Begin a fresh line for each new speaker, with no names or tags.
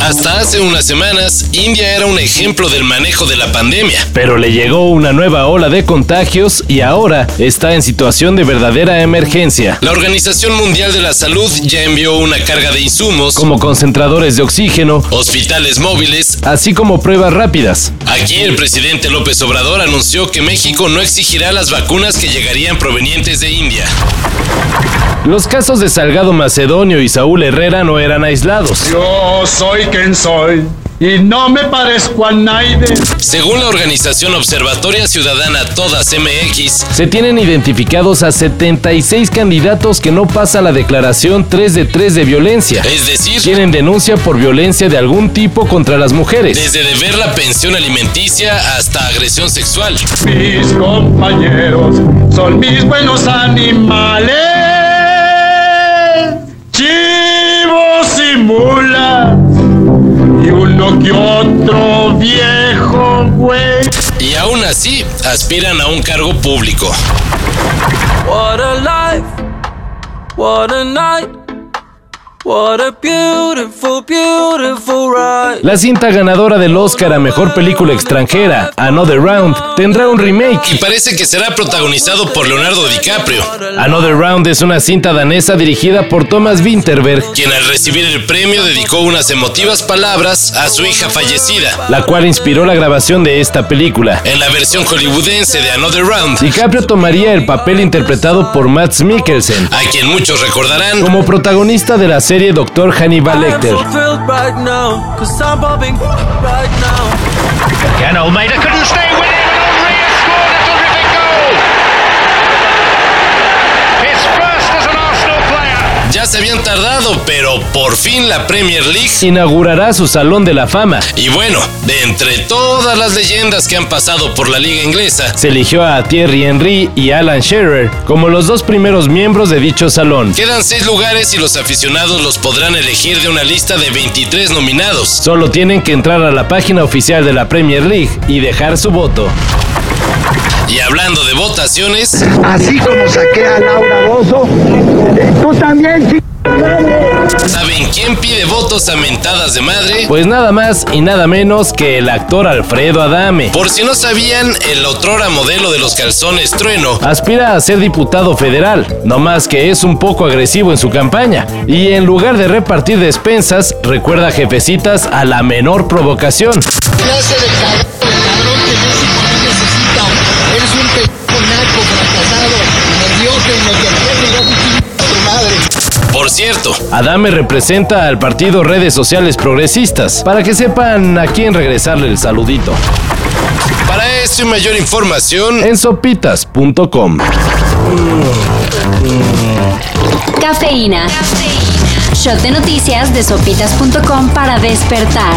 Hasta hace unas semanas, India era un ejemplo del manejo de la pandemia.
Pero le llegó una nueva ola de contagios y ahora está en situación de verdadera emergencia.
La Organización Mundial de la Salud ya envió una carga de insumos,
como concentradores de oxígeno,
hospitales móviles,
así como pruebas rápidas.
Aquí el presidente López Obrador anunció que México no exigirá las vacunas que llegarían provenientes de India.
Los casos de Salgado Macedonio y Saúl Herrera no eran aislados.
Yo soy quien soy y no me parezco a nadie.
Según la organización Observatoria Ciudadana Todas MX,
se tienen identificados a 76 candidatos que no pasan la declaración 3 de 3 de violencia.
Es decir,
tienen denuncia por violencia de algún tipo contra las mujeres.
Desde deber la pensión alimenticia hasta agresión sexual.
Mis compañeros son mis buenos animales. Que otro viejo güey.
Y aún así aspiran a un cargo público.
What a life, what a night. What a beautiful, beautiful ride.
La cinta ganadora del Oscar a Mejor Película Extranjera, Another Round, tendrá un remake.
Y parece que será protagonizado por Leonardo DiCaprio.
Another Round es una cinta danesa dirigida por Thomas Winterberg,
quien al recibir el premio dedicó unas emotivas palabras a su hija fallecida,
la cual inspiró la grabación de esta película.
En la versión hollywoodense de Another Round,
DiCaprio tomaría el papel interpretado por Matt Mikkelsen,
a quien muchos recordarán
como protagonista de la serie serie Doctor Hannibal Lecter.
Right now, right Ken Almeida couldn't stay with
se habían tardado, pero por fin la Premier League
inaugurará su Salón de la Fama.
Y bueno, de entre todas las leyendas que han pasado por la liga inglesa,
se eligió a Thierry Henry y Alan Shearer como los dos primeros miembros de dicho salón.
Quedan seis lugares y los aficionados los podrán elegir de una lista de 23 nominados.
Solo tienen que entrar a la página oficial de la Premier League y dejar su voto.
Y hablando de votaciones,
así como saqué a Laura Bozo, tú también,
¿Saben quién pide votos a mentadas de madre?
Pues nada más y nada menos que el actor Alfredo Adame.
Por si no sabían, el otrora modelo de los calzones trueno
aspira a ser diputado federal, no más que es un poco agresivo en su campaña. Y en lugar de repartir despensas, recuerda jefecitas a la menor provocación.
Clase de cabrón, cabrón que México no necesita. Eres un p***
cierto,
Adame representa al partido Redes Sociales Progresistas, para que sepan a quién regresarle el saludito.
Para esto y mayor información,
en sopitas.com.
Cafeína. Shot de noticias de sopitas.com para despertar.